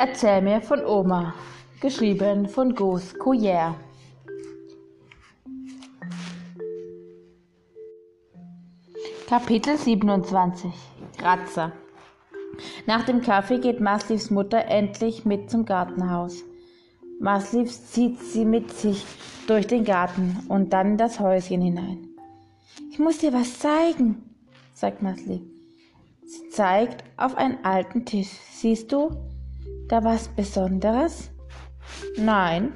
Erzähl mir von Oma, geschrieben von Gus Couillère. Kapitel 27 Kratzer Nach dem Kaffee geht Maslivs Mutter endlich mit zum Gartenhaus. Masliv zieht sie mit sich durch den Garten und dann das Häuschen hinein. Ich muss dir was zeigen, sagt Masliv. Sie zeigt auf einen alten Tisch. Siehst du, da was Besonderes? Nein,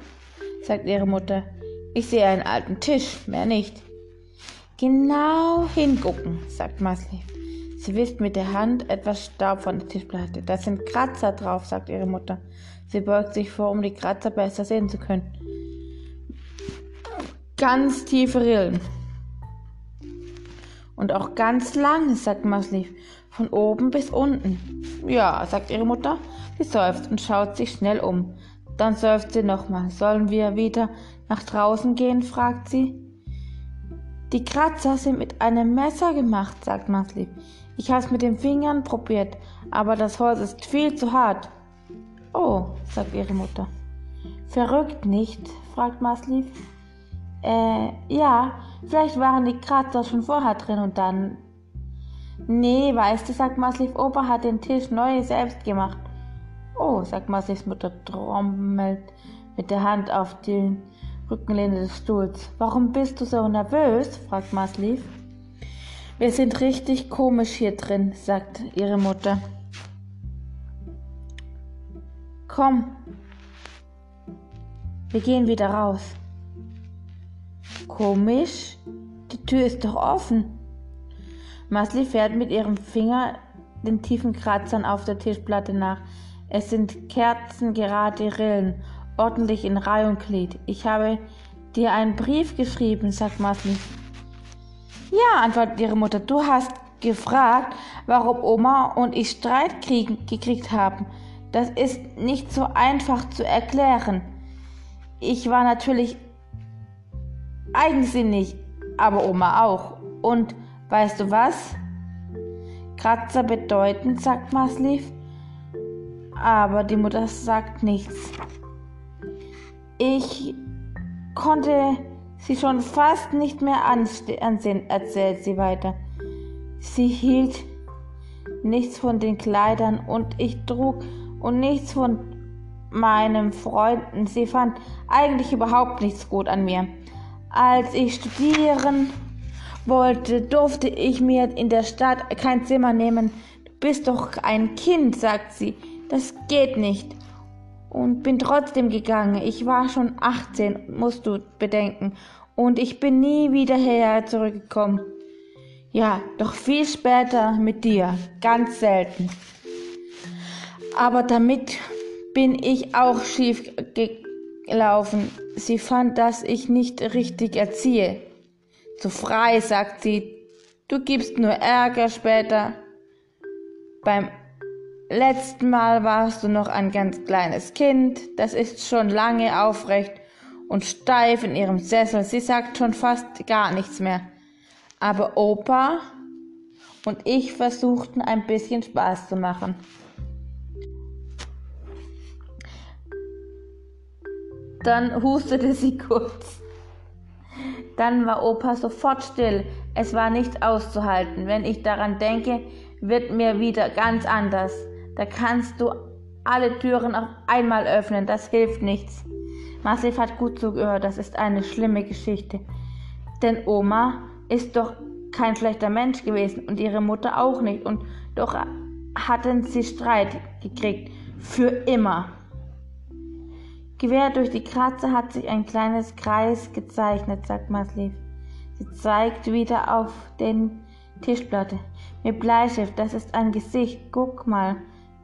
sagt ihre Mutter. Ich sehe einen alten Tisch, mehr nicht. Genau hingucken, sagt Masli. Sie wischt mit der Hand etwas Staub von der Tischplatte. Da sind Kratzer drauf, sagt ihre Mutter. Sie beugt sich vor, um die Kratzer besser sehen zu können. Ganz tiefe Rillen. Und auch ganz lange, sagt Masli. Von oben bis unten. Ja, sagt ihre Mutter. Sie seufzt und schaut sich schnell um. Dann seufzt sie nochmal. Sollen wir wieder nach draußen gehen? fragt sie. Die Kratzer sind mit einem Messer gemacht, sagt Maslieb. Ich habe es mit den Fingern probiert, aber das Holz ist viel zu hart. Oh, sagt ihre Mutter. Verrückt nicht? fragt Maslieb. Äh, ja, vielleicht waren die Kratzer schon vorher drin und dann Nee, weißt du, sagt Masliv, Opa hat den Tisch neu selbst gemacht. Oh, sagt Maslivs Mutter, trommelt mit der Hand auf die Rückenlehne des Stuhls. Warum bist du so nervös? fragt Masliv. Wir sind richtig komisch hier drin, sagt ihre Mutter. Komm, wir gehen wieder raus. Komisch? Die Tür ist doch offen. Masli fährt mit ihrem Finger den tiefen Kratzern auf der Tischplatte nach. Es sind kerzengerade Rillen, ordentlich in Reihe und Glied. Ich habe dir einen Brief geschrieben, sagt Masli. Ja, antwortet ihre Mutter, du hast gefragt, warum Oma und ich Streit kriegen, gekriegt haben. Das ist nicht so einfach zu erklären. Ich war natürlich eigensinnig, aber Oma auch. Und Weißt du was? Kratzer bedeuten, sagt Masliv. Aber die Mutter sagt nichts. Ich konnte sie schon fast nicht mehr ansehen, erzählt sie weiter. Sie hielt nichts von den Kleidern und ich trug und nichts von meinen Freunden. Sie fand eigentlich überhaupt nichts gut an mir. Als ich studieren wollte, durfte ich mir in der Stadt kein Zimmer nehmen. Du bist doch ein Kind, sagt sie. Das geht nicht. Und bin trotzdem gegangen. Ich war schon 18, musst du bedenken. Und ich bin nie wieder hierher zurückgekommen. Ja, doch viel später mit dir. Ganz selten. Aber damit bin ich auch schief gelaufen. Sie fand, dass ich nicht richtig erziehe. Zu frei, sagt sie. Du gibst nur Ärger später. Beim letzten Mal warst du noch ein ganz kleines Kind. Das ist schon lange aufrecht und steif in ihrem Sessel. Sie sagt schon fast gar nichts mehr. Aber Opa und ich versuchten ein bisschen Spaß zu machen. Dann hustete sie kurz. Dann war Opa sofort still. Es war nicht auszuhalten. Wenn ich daran denke, wird mir wieder ganz anders. Da kannst du alle Türen auf einmal öffnen. Das hilft nichts. Massiv hat gut zugehört. Das ist eine schlimme Geschichte. Denn Oma ist doch kein schlechter Mensch gewesen und ihre Mutter auch nicht. Und doch hatten sie Streit gekriegt. Für immer. Quer durch die Kratzer hat sich ein kleines Kreis gezeichnet, sagt Masliv. Sie zeigt wieder auf den Tischplatte. Mit Bleistift, das ist ein Gesicht. Guck mal,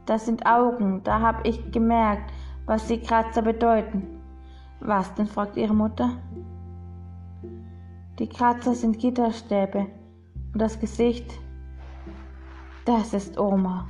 das sind Augen. Da hab ich gemerkt, was die Kratzer bedeuten. Was denn? fragt ihre Mutter. Die Kratzer sind Gitterstäbe und das Gesicht, das ist Oma.